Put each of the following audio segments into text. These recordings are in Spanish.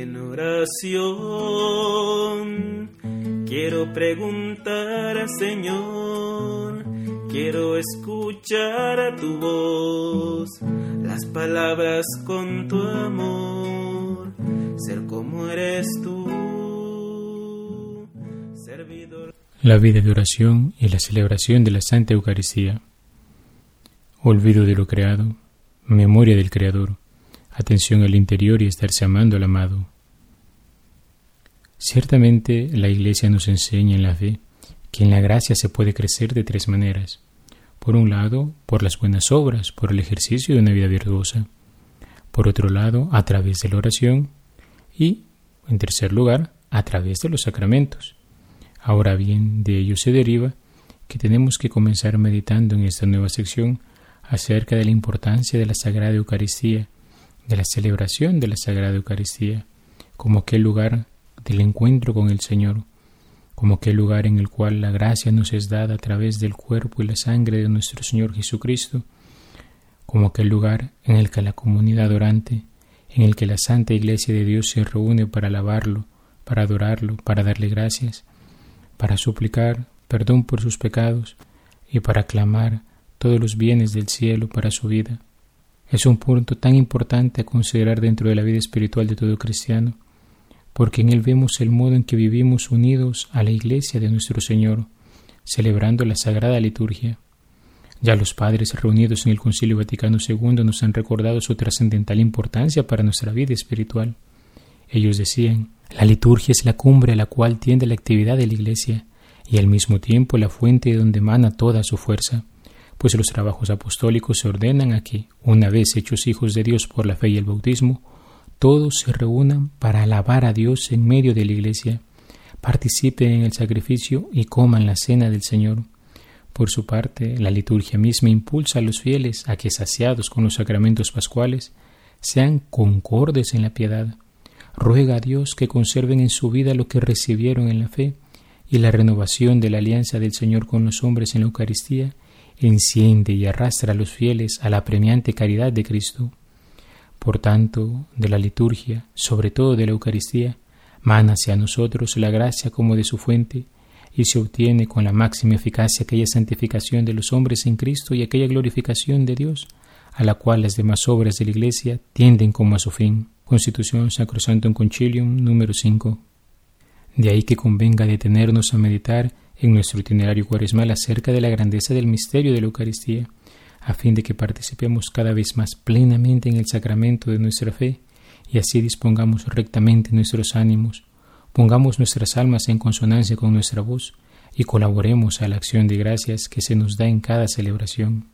En oración quiero preguntar al Señor, quiero escuchar a tu voz, las palabras con tu amor, ser como eres tú, servidor. La vida de oración y la celebración de la Santa Eucaristía. Olvido de lo creado, memoria del Creador atención al interior y estarse amando al amado. Ciertamente la Iglesia nos enseña en la fe que en la gracia se puede crecer de tres maneras. Por un lado, por las buenas obras, por el ejercicio de una vida virtuosa. Por otro lado, a través de la oración. Y, en tercer lugar, a través de los sacramentos. Ahora bien, de ello se deriva que tenemos que comenzar meditando en esta nueva sección acerca de la importancia de la Sagrada Eucaristía de la celebración de la Sagrada Eucaristía, como aquel lugar del encuentro con el Señor, como aquel lugar en el cual la gracia nos es dada a través del cuerpo y la sangre de nuestro Señor Jesucristo, como aquel lugar en el que la comunidad orante, en el que la Santa Iglesia de Dios se reúne para alabarlo, para adorarlo, para darle gracias, para suplicar perdón por sus pecados y para clamar todos los bienes del cielo para su vida. Es un punto tan importante a considerar dentro de la vida espiritual de todo cristiano, porque en él vemos el modo en que vivimos unidos a la Iglesia de nuestro Señor, celebrando la Sagrada Liturgia. Ya los padres reunidos en el Concilio Vaticano II nos han recordado su trascendental importancia para nuestra vida espiritual. Ellos decían, la liturgia es la cumbre a la cual tiende la actividad de la Iglesia y al mismo tiempo la fuente de donde emana toda su fuerza pues los trabajos apostólicos se ordenan a que, una vez hechos hijos de Dios por la fe y el bautismo, todos se reúnan para alabar a Dios en medio de la iglesia, participen en el sacrificio y coman la cena del Señor. Por su parte, la liturgia misma impulsa a los fieles a que, saciados con los sacramentos pascuales, sean concordes en la piedad. Ruega a Dios que conserven en su vida lo que recibieron en la fe y la renovación de la alianza del Señor con los hombres en la Eucaristía enciende y arrastra a los fieles a la premiante caridad de Cristo. Por tanto, de la liturgia, sobre todo de la Eucaristía, mana hacia nosotros la gracia como de su fuente, y se obtiene con la máxima eficacia aquella santificación de los hombres en Cristo y aquella glorificación de Dios, a la cual las demás obras de la Iglesia tienden como a su fin. Constitución Sacrosantum Concilium número 5. De ahí que convenga detenernos a meditar en nuestro itinerario cuaresmal acerca de la grandeza del misterio de la Eucaristía, a fin de que participemos cada vez más plenamente en el sacramento de nuestra fe y así dispongamos rectamente nuestros ánimos, pongamos nuestras almas en consonancia con nuestra voz y colaboremos a la acción de gracias que se nos da en cada celebración.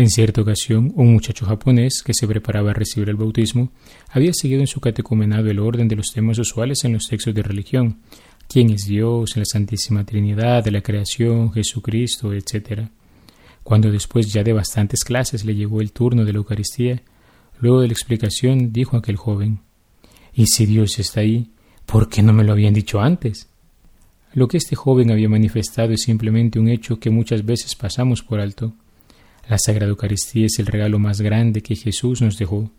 En cierta ocasión, un muchacho japonés que se preparaba a recibir el bautismo había seguido en su catecumenado el orden de los temas usuales en los textos de religión, quién es Dios, la Santísima Trinidad, la creación, Jesucristo, etc. Cuando después ya de bastantes clases le llegó el turno de la Eucaristía, luego de la explicación dijo aquel joven, ¿y si Dios está ahí, por qué no me lo habían dicho antes? Lo que este joven había manifestado es simplemente un hecho que muchas veces pasamos por alto. La Sagrada Eucaristía es el regalo más grande que Jesús nos dejó,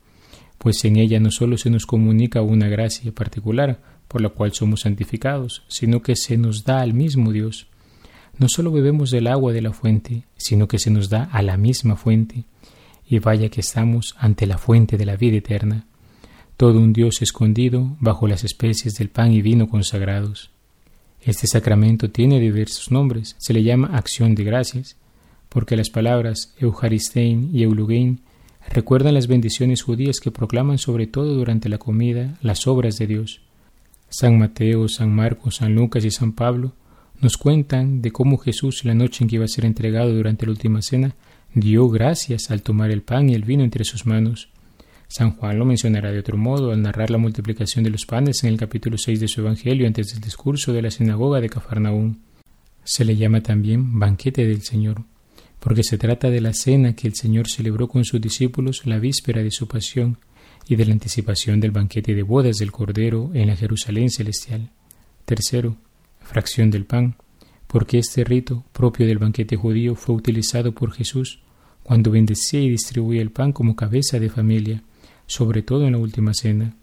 pues en ella no solo se nos comunica una gracia particular, por la cual somos santificados, sino que se nos da al mismo Dios. No solo bebemos del agua de la fuente, sino que se nos da a la misma fuente, y vaya que estamos ante la fuente de la vida eterna, todo un Dios escondido bajo las especies del pan y vino consagrados. Este sacramento tiene diversos nombres, se le llama acción de gracias, porque las palabras Eucharistein y Eulugein recuerdan las bendiciones judías que proclaman sobre todo durante la comida las obras de Dios. San Mateo, San Marcos, San Lucas y San Pablo nos cuentan de cómo Jesús, la noche en que iba a ser entregado durante la última cena, dio gracias al tomar el pan y el vino entre sus manos. San Juan lo mencionará de otro modo al narrar la multiplicación de los panes en el capítulo 6 de su Evangelio antes del discurso de la sinagoga de Cafarnaúm. Se le llama también banquete del Señor, porque se trata de la cena que el Señor celebró con sus discípulos la víspera de su pasión y de la anticipación del banquete de bodas del Cordero en la Jerusalén celestial. Tercero, fracción del pan, porque este rito propio del banquete judío fue utilizado por Jesús cuando bendecía y distribuía el pan como cabeza de familia, sobre todo en la última cena.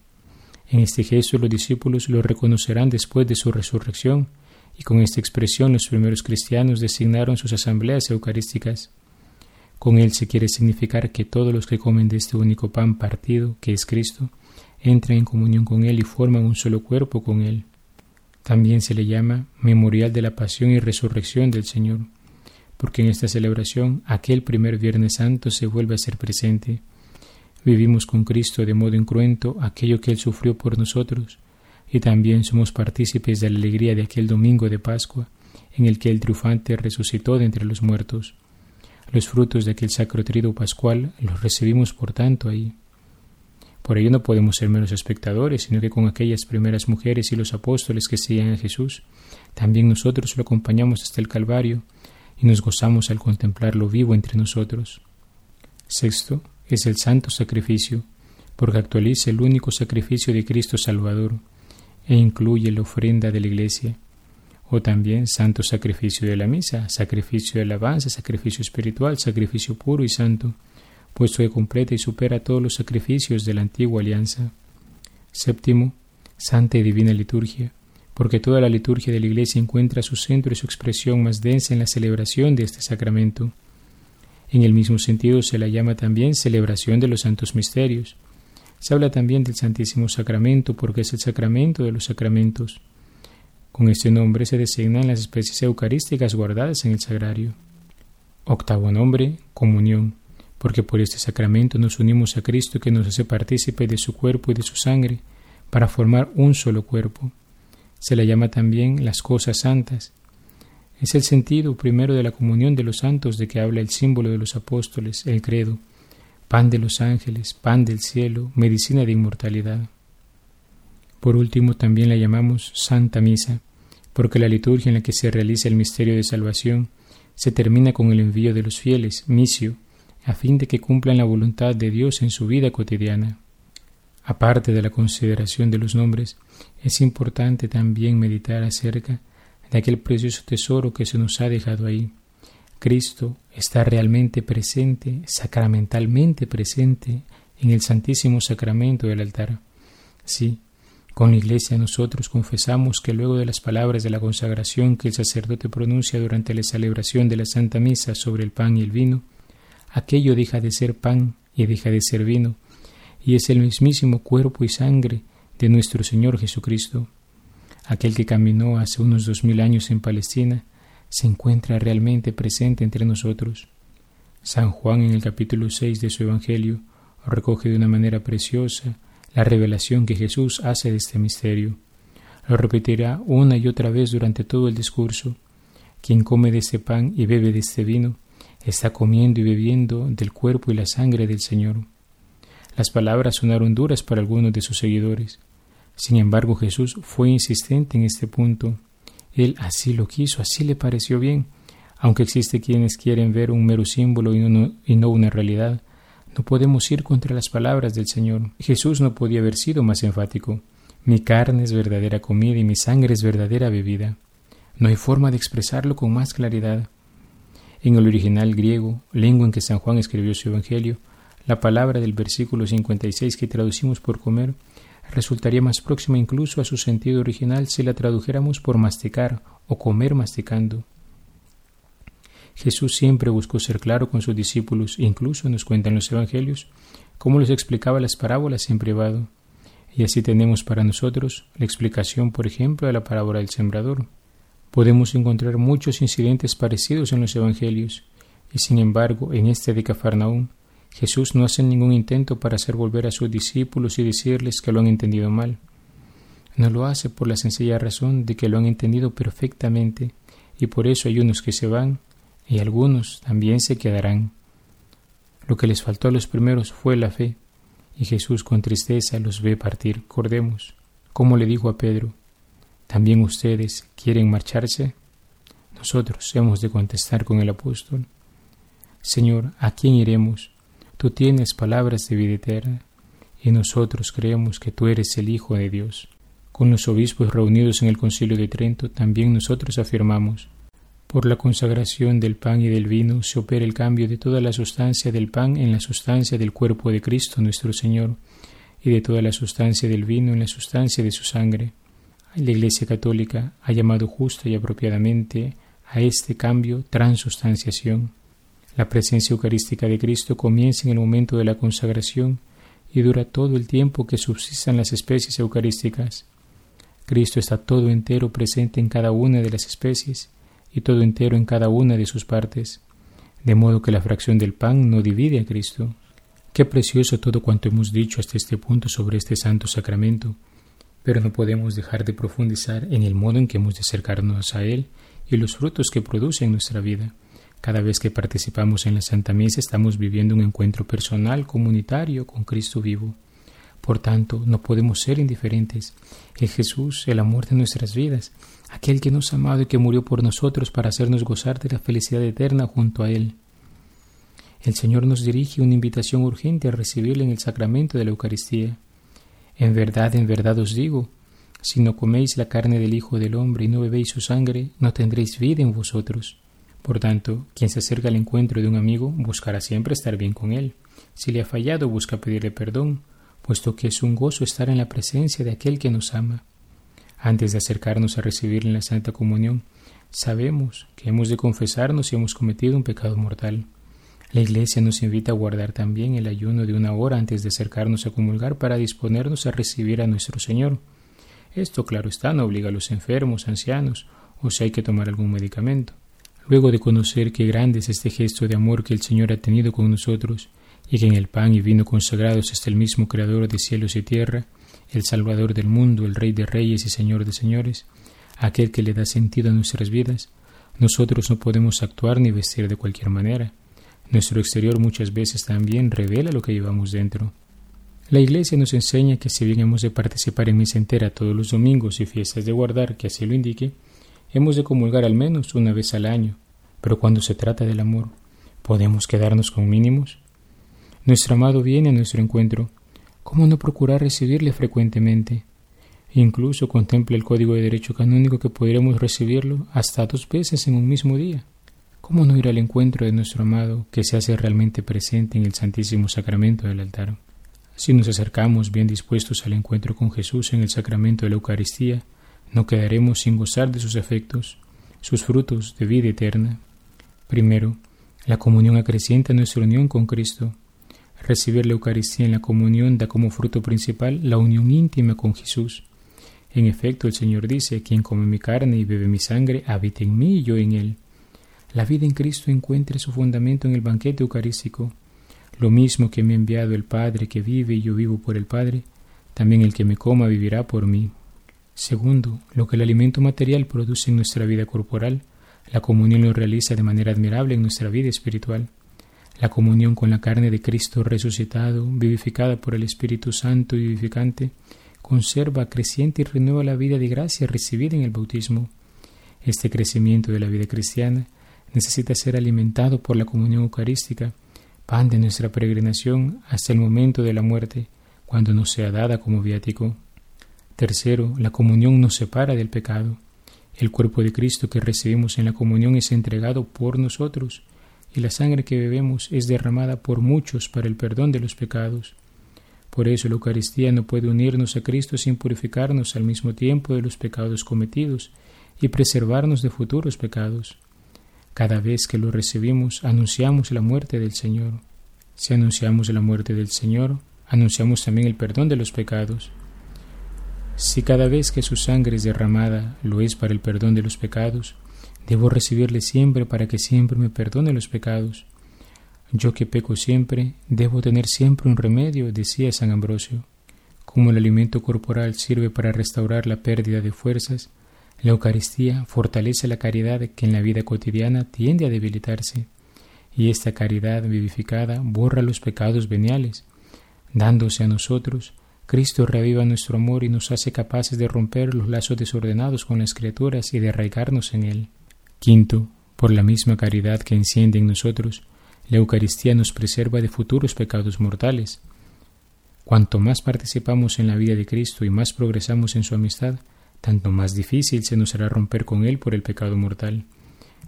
En este gesto los discípulos lo reconocerán después de su resurrección, y con esta expresión los primeros cristianos designaron sus asambleas eucarísticas. Con él se quiere significar que todos los que comen de este único pan partido, que es Cristo, entran en comunión con Él y forman un solo cuerpo con Él. También se le llama memorial de la pasión y resurrección del Señor, porque en esta celebración aquel primer Viernes Santo se vuelve a ser presente. Vivimos con Cristo de modo incruento aquello que Él sufrió por nosotros, y también somos partícipes de la alegría de aquel domingo de Pascua, en el que el triunfante resucitó de entre los muertos. Los frutos de aquel sacro trido pascual los recibimos por tanto ahí. Por ello no podemos ser menos espectadores, sino que con aquellas primeras mujeres y los apóstoles que seguían a Jesús, también nosotros lo acompañamos hasta el Calvario y nos gozamos al contemplarlo vivo entre nosotros. Sexto, es el santo sacrificio, porque actualiza el único sacrificio de Cristo Salvador e incluye la ofrenda de la Iglesia, o también santo sacrificio de la misa, sacrificio de alabanza, sacrificio espiritual, sacrificio puro y santo, puesto que completa y supera todos los sacrificios de la antigua alianza. Séptimo, santa y divina liturgia, porque toda la liturgia de la Iglesia encuentra su centro y su expresión más densa en la celebración de este sacramento. En el mismo sentido se la llama también celebración de los santos misterios. Se habla también del Santísimo Sacramento porque es el sacramento de los sacramentos. Con este nombre se designan las especies eucarísticas guardadas en el sagrario. Octavo nombre, comunión porque por este sacramento nos unimos a Cristo que nos hace partícipe de su cuerpo y de su sangre, para formar un solo cuerpo. Se la llama también las cosas santas. Es el sentido primero de la comunión de los santos de que habla el símbolo de los apóstoles, el credo, pan de los ángeles, pan del cielo, medicina de inmortalidad. Por último, también la llamamos Santa Misa, porque la liturgia en la que se realiza el misterio de salvación se termina con el envío de los fieles, misio, a fin de que cumplan la voluntad de Dios en su vida cotidiana. Aparte de la consideración de los nombres, es importante también meditar acerca de aquel precioso tesoro que se nos ha dejado ahí. Cristo está realmente presente, sacramentalmente presente, en el Santísimo Sacramento del altar. Sí, con la Iglesia nosotros confesamos que luego de las palabras de la consagración que el sacerdote pronuncia durante la celebración de la Santa Misa sobre el pan y el vino, aquello deja de ser pan y deja de ser vino, y es el mismísimo cuerpo y sangre de nuestro Señor Jesucristo. Aquel que caminó hace unos dos mil años en Palestina se encuentra realmente presente entre nosotros. San Juan en el capítulo 6 de su Evangelio recoge de una manera preciosa la revelación que Jesús hace de este misterio. Lo repetirá una y otra vez durante todo el discurso. Quien come de este pan y bebe de este vino, está comiendo y bebiendo del cuerpo y la sangre del Señor. Las palabras sonaron duras para algunos de sus seguidores. Sin embargo, Jesús fue insistente en este punto. Él así lo quiso, así le pareció bien. Aunque existe quienes quieren ver un mero símbolo y no, y no una realidad, no podemos ir contra las palabras del Señor. Jesús no podía haber sido más enfático. Mi carne es verdadera comida y mi sangre es verdadera bebida. No hay forma de expresarlo con más claridad. En el original griego, lengua en que San Juan escribió su Evangelio, la palabra del versículo 56 que traducimos por comer resultaría más próxima incluso a su sentido original si la tradujéramos por masticar o comer masticando. Jesús siempre buscó ser claro con sus discípulos, incluso nos cuentan los Evangelios, cómo les explicaba las parábolas en privado. Y así tenemos para nosotros la explicación, por ejemplo, de la parábola del sembrador. Podemos encontrar muchos incidentes parecidos en los Evangelios, y sin embargo, en este de Cafarnaúm, Jesús no hace ningún intento para hacer volver a sus discípulos y decirles que lo han entendido mal. No lo hace por la sencilla razón de que lo han entendido perfectamente, y por eso hay unos que se van y algunos también se quedarán. Lo que les faltó a los primeros fue la fe, y Jesús con tristeza los ve partir. Cordemos, como le dijo a Pedro, ¿También ustedes quieren marcharse? Nosotros hemos de contestar con el apóstol. Señor, ¿a quién iremos? Tú tienes palabras de vida eterna, y nosotros creemos que tú eres el Hijo de Dios. Con los obispos reunidos en el Concilio de Trento, también nosotros afirmamos, por la consagración del pan y del vino se opera el cambio de toda la sustancia del pan en la sustancia del cuerpo de Cristo nuestro Señor, y de toda la sustancia del vino en la sustancia de su sangre. La Iglesia Católica ha llamado justa y apropiadamente a este cambio transustanciación. La presencia eucarística de Cristo comienza en el momento de la consagración y dura todo el tiempo que subsistan las especies eucarísticas. Cristo está todo entero presente en cada una de las especies y todo entero en cada una de sus partes, de modo que la fracción del pan no divide a Cristo. Qué precioso todo cuanto hemos dicho hasta este punto sobre este santo sacramento, pero no podemos dejar de profundizar en el modo en que hemos de acercarnos a Él y los frutos que produce en nuestra vida. Cada vez que participamos en la Santa Misa estamos viviendo un encuentro personal, comunitario con Cristo vivo. Por tanto, no podemos ser indiferentes. Es Jesús, el amor de nuestras vidas, aquel que nos ha amado y que murió por nosotros para hacernos gozar de la felicidad eterna junto a Él. El Señor nos dirige una invitación urgente a recibirle en el sacramento de la Eucaristía. En verdad, en verdad os digo, si no coméis la carne del Hijo del Hombre y no bebéis su sangre, no tendréis vida en vosotros. Por tanto, quien se acerca al encuentro de un amigo buscará siempre estar bien con él. Si le ha fallado, busca pedirle perdón, puesto que es un gozo estar en la presencia de aquel que nos ama. Antes de acercarnos a recibirle en la Santa Comunión, sabemos que hemos de confesarnos si hemos cometido un pecado mortal. La Iglesia nos invita a guardar también el ayuno de una hora antes de acercarnos a comulgar para disponernos a recibir a nuestro Señor. Esto, claro está, no obliga a los enfermos, ancianos, o si hay que tomar algún medicamento. Luego de conocer qué grande es este gesto de amor que el Señor ha tenido con nosotros, y que en el pan y vino consagrados está el mismo Creador de cielos y tierra, el Salvador del mundo, el Rey de reyes y Señor de señores, aquel que le da sentido a nuestras vidas, nosotros no podemos actuar ni vestir de cualquier manera. Nuestro exterior muchas veces también revela lo que llevamos dentro. La Iglesia nos enseña que si bien hemos de participar en misa entera todos los domingos y fiestas de guardar, que así lo indique, Hemos de comulgar al menos una vez al año, pero cuando se trata del amor, ¿podemos quedarnos con mínimos? Nuestro amado viene a nuestro encuentro. ¿Cómo no procurar recibirle frecuentemente? Incluso contempla el código de derecho canónico que podremos recibirlo hasta dos veces en un mismo día. ¿Cómo no ir al encuentro de nuestro amado que se hace realmente presente en el Santísimo Sacramento del altar? Si nos acercamos bien dispuestos al encuentro con Jesús en el sacramento de la Eucaristía, no quedaremos sin gozar de sus efectos, sus frutos de vida eterna. Primero, la comunión acrecienta nuestra unión con Cristo. Recibir la Eucaristía en la comunión da como fruto principal la unión íntima con Jesús. En efecto, el Señor dice, quien come mi carne y bebe mi sangre, habita en mí y yo en él. La vida en Cristo encuentra su fundamento en el banquete eucarístico. Lo mismo que me ha enviado el Padre que vive y yo vivo por el Padre, también el que me coma vivirá por mí. Segundo, lo que el alimento material produce en nuestra vida corporal, la comunión lo realiza de manera admirable en nuestra vida espiritual. La comunión con la carne de Cristo resucitado, vivificada por el Espíritu Santo y vivificante, conserva, creciente y renueva la vida de gracia recibida en el bautismo. Este crecimiento de la vida cristiana necesita ser alimentado por la comunión eucarística, pan de nuestra peregrinación hasta el momento de la muerte, cuando nos sea dada como viático. Tercero, la comunión nos separa del pecado. El cuerpo de Cristo que recibimos en la comunión es entregado por nosotros, y la sangre que bebemos es derramada por muchos para el perdón de los pecados. Por eso la Eucaristía no puede unirnos a Cristo sin purificarnos al mismo tiempo de los pecados cometidos y preservarnos de futuros pecados. Cada vez que lo recibimos, anunciamos la muerte del Señor. Si anunciamos la muerte del Señor, anunciamos también el perdón de los pecados. Si cada vez que su sangre es derramada lo es para el perdón de los pecados, debo recibirle siempre para que siempre me perdone los pecados. Yo que peco siempre, debo tener siempre un remedio, decía San Ambrosio. Como el alimento corporal sirve para restaurar la pérdida de fuerzas, la Eucaristía fortalece la caridad que en la vida cotidiana tiende a debilitarse, y esta caridad vivificada borra los pecados veniales, dándose a nosotros Cristo reaviva nuestro amor y nos hace capaces de romper los lazos desordenados con las criaturas y de arraigarnos en Él. Quinto, por la misma caridad que enciende en nosotros, la Eucaristía nos preserva de futuros pecados mortales. Cuanto más participamos en la vida de Cristo y más progresamos en su amistad, tanto más difícil se nos hará romper con Él por el pecado mortal.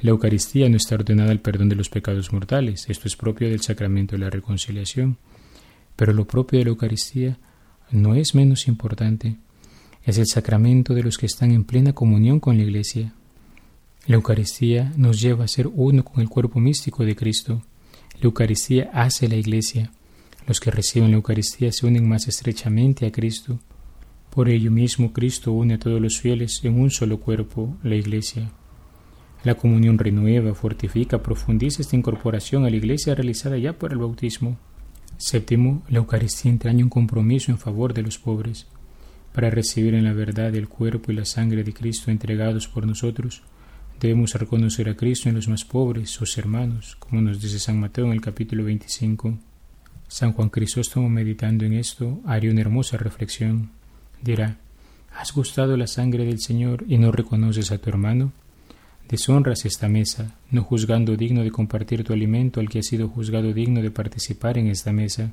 La Eucaristía no está ordenada al perdón de los pecados mortales, esto es propio del sacramento de la reconciliación, pero lo propio de la Eucaristía no es menos importante. Es el sacramento de los que están en plena comunión con la Iglesia. La Eucaristía nos lleva a ser uno con el cuerpo místico de Cristo. La Eucaristía hace la Iglesia. Los que reciben la Eucaristía se unen más estrechamente a Cristo. Por ello mismo Cristo une a todos los fieles en un solo cuerpo, la Iglesia. La comunión renueva, fortifica, profundiza esta incorporación a la Iglesia realizada ya por el bautismo. Séptimo, la Eucaristía entraña un compromiso en favor de los pobres. Para recibir en la verdad el cuerpo y la sangre de Cristo entregados por nosotros, debemos reconocer a Cristo en los más pobres, sus hermanos, como nos dice San Mateo en el capítulo 25. San Juan Crisóstomo, meditando en esto, haría una hermosa reflexión. Dirá, ¿has gustado la sangre del Señor y no reconoces a tu hermano? Deshonras esta mesa, no juzgando digno de compartir tu alimento al que ha sido juzgado digno de participar en esta mesa.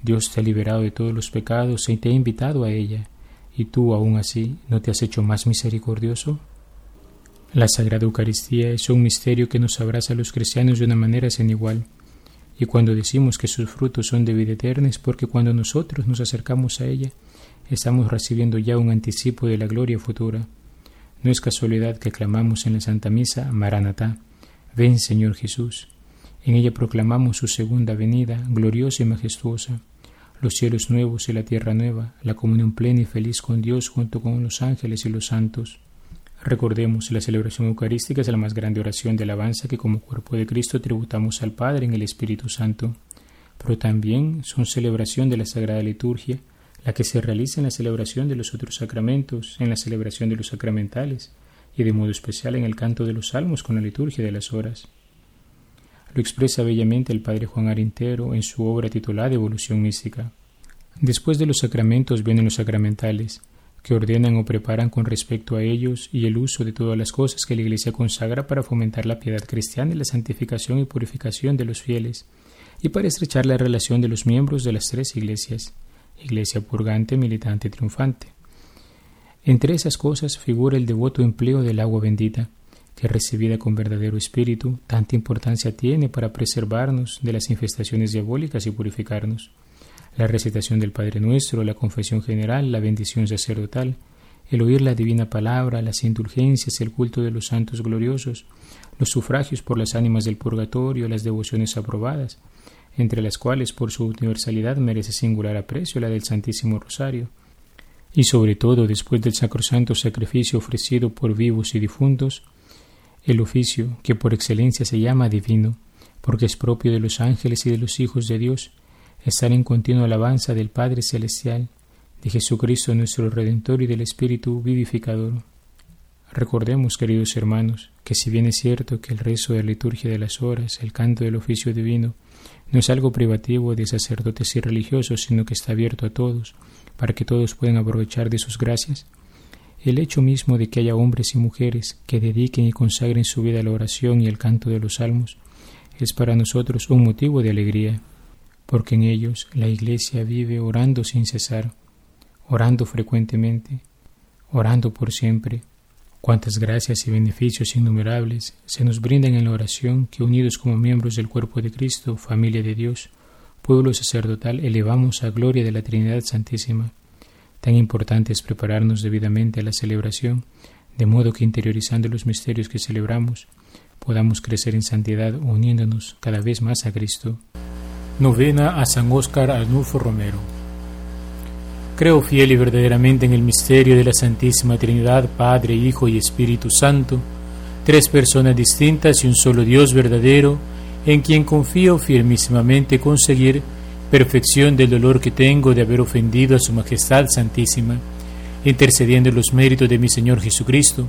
Dios te ha liberado de todos los pecados y te ha invitado a ella, y tú aún así no te has hecho más misericordioso. La Sagrada Eucaristía es un misterio que nos abraza a los cristianos de una manera sin igual. Y cuando decimos que sus frutos son de vida eterna es porque cuando nosotros nos acercamos a ella, estamos recibiendo ya un anticipo de la gloria futura. No es casualidad que clamamos en la Santa Misa, Maranatá, ven Señor Jesús. En ella proclamamos su segunda venida, gloriosa y majestuosa, los cielos nuevos y la tierra nueva, la comunión plena y feliz con Dios junto con los ángeles y los santos. Recordemos, la celebración eucarística es la más grande oración de alabanza que como cuerpo de Cristo tributamos al Padre en el Espíritu Santo, pero también son celebración de la Sagrada Liturgia, la que se realiza en la celebración de los otros sacramentos, en la celebración de los sacramentales, y de modo especial en el canto de los salmos con la liturgia de las horas. Lo expresa bellamente el padre Juan Arintero en su obra titulada Evolución Mística. Después de los sacramentos vienen los sacramentales, que ordenan o preparan con respecto a ellos y el uso de todas las cosas que la Iglesia consagra para fomentar la piedad cristiana y la santificación y purificación de los fieles, y para estrechar la relación de los miembros de las tres iglesias, iglesia purgante, militante triunfante. Entre esas cosas figura el devoto empleo del agua bendita, que recibida con verdadero espíritu, tanta importancia tiene para preservarnos de las infestaciones diabólicas y purificarnos la recitación del Padre Nuestro, la confesión general, la bendición sacerdotal, el oír la divina palabra, las indulgencias, el culto de los santos gloriosos, los sufragios por las ánimas del purgatorio, las devociones aprobadas, entre las cuales por su universalidad merece singular aprecio la del Santísimo Rosario, y sobre todo después del sacrosanto sacrificio ofrecido por vivos y difuntos, el oficio que por excelencia se llama divino, porque es propio de los ángeles y de los hijos de Dios, estar en continua alabanza del Padre Celestial, de Jesucristo nuestro Redentor y del Espíritu vivificador. Recordemos, queridos hermanos, que si bien es cierto que el rezo de la liturgia de las horas, el canto del oficio divino, no es algo privativo de sacerdotes y religiosos, sino que está abierto a todos, para que todos puedan aprovechar de sus gracias, el hecho mismo de que haya hombres y mujeres que dediquen y consagren su vida a la oración y al canto de los salmos es para nosotros un motivo de alegría porque en ellos la Iglesia vive orando sin cesar, orando frecuentemente, orando por siempre. Cuántas gracias y beneficios innumerables se nos brindan en la oración que unidos como miembros del cuerpo de Cristo, familia de Dios, pueblo sacerdotal, elevamos a gloria de la Trinidad Santísima. Tan importante es prepararnos debidamente a la celebración, de modo que interiorizando los misterios que celebramos, podamos crecer en santidad uniéndonos cada vez más a Cristo. Novena a San Óscar Arnulfo Romero. Creo fiel y verdaderamente en el misterio de la Santísima Trinidad, Padre, Hijo y Espíritu Santo, tres personas distintas y un solo Dios verdadero, en quien confío firmísimamente conseguir perfección del dolor que tengo de haber ofendido a Su Majestad Santísima, intercediendo los méritos de mi Señor Jesucristo,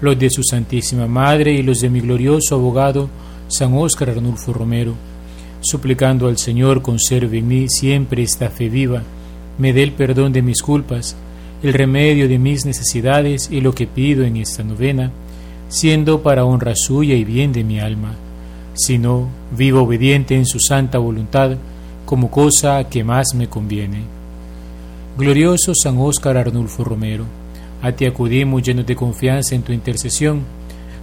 los de su Santísima Madre y los de mi glorioso abogado, San Óscar Arnulfo Romero suplicando al Señor conserve en mí siempre esta fe viva, me dé el perdón de mis culpas, el remedio de mis necesidades y lo que pido en esta novena, siendo para honra suya y bien de mi alma, sino vivo obediente en su santa voluntad, como cosa que más me conviene. Glorioso San Óscar Arnulfo Romero, a ti acudimos llenos de confianza en tu intercesión,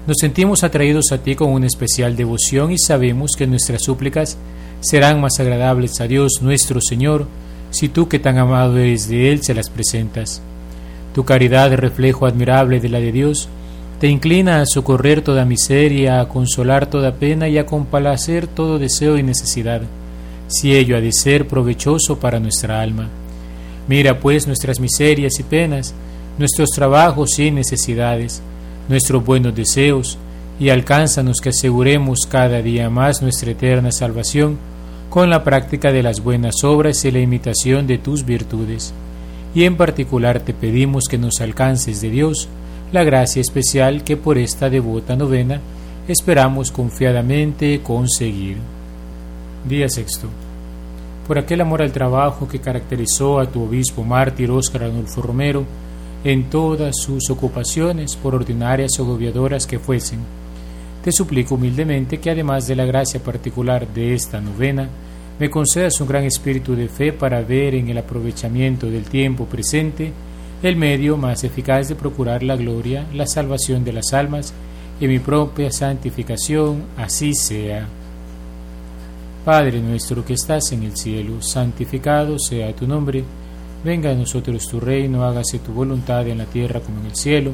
nos sentimos atraídos a ti con una especial devoción y sabemos que nuestras súplicas serán más agradables a Dios nuestro Señor si tú que tan amado eres de Él se las presentas. Tu caridad, reflejo admirable de la de Dios, te inclina a socorrer toda miseria, a consolar toda pena y a complacer todo deseo y necesidad, si ello ha de ser provechoso para nuestra alma. Mira pues nuestras miserias y penas, nuestros trabajos y necesidades, nuestros buenos deseos, y alcánzanos que aseguremos cada día más nuestra eterna salvación con la práctica de las buenas obras y la imitación de tus virtudes. Y en particular te pedimos que nos alcances de Dios la gracia especial que por esta devota novena esperamos confiadamente conseguir. Día sexto. Por aquel amor al trabajo que caracterizó a tu obispo mártir Óscar Arnulfo Romero en todas sus ocupaciones, por ordinarias o gobiadoras que fuesen, te suplico humildemente que además de la gracia particular de esta novena, me concedas un gran espíritu de fe para ver en el aprovechamiento del tiempo presente el medio más eficaz de procurar la gloria, la salvación de las almas y mi propia santificación, así sea. Padre nuestro que estás en el cielo, santificado sea tu nombre, venga a nosotros tu reino, hágase tu voluntad en la tierra como en el cielo.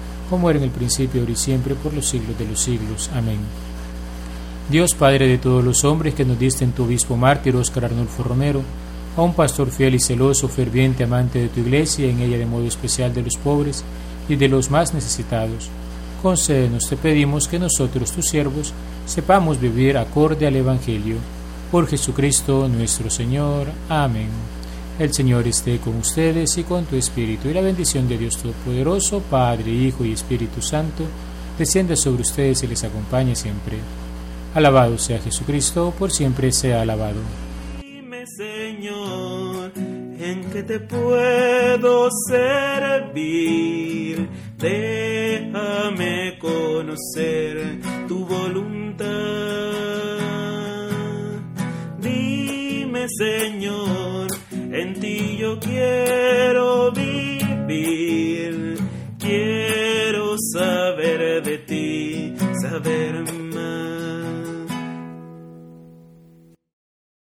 como era en el principio, ahora y siempre, por los siglos de los siglos. Amén. Dios Padre de todos los hombres, que nos diste en tu obispo mártir Óscar Arnulfo Romero, a un pastor fiel y celoso, ferviente amante de tu iglesia, en ella de modo especial de los pobres y de los más necesitados, concédenos, te pedimos que nosotros, tus siervos, sepamos vivir acorde al Evangelio. Por Jesucristo nuestro Señor. Amén. El Señor esté con ustedes y con tu espíritu, y la bendición de Dios Todopoderoso, Padre, Hijo y Espíritu Santo, descienda sobre ustedes y les acompañe siempre. Alabado sea Jesucristo, por siempre sea alabado. Dime, Señor, en que te puedo servir. Déjame conocer tu voluntad. Dime, Señor quiero vivir, quiero saber de ti, saber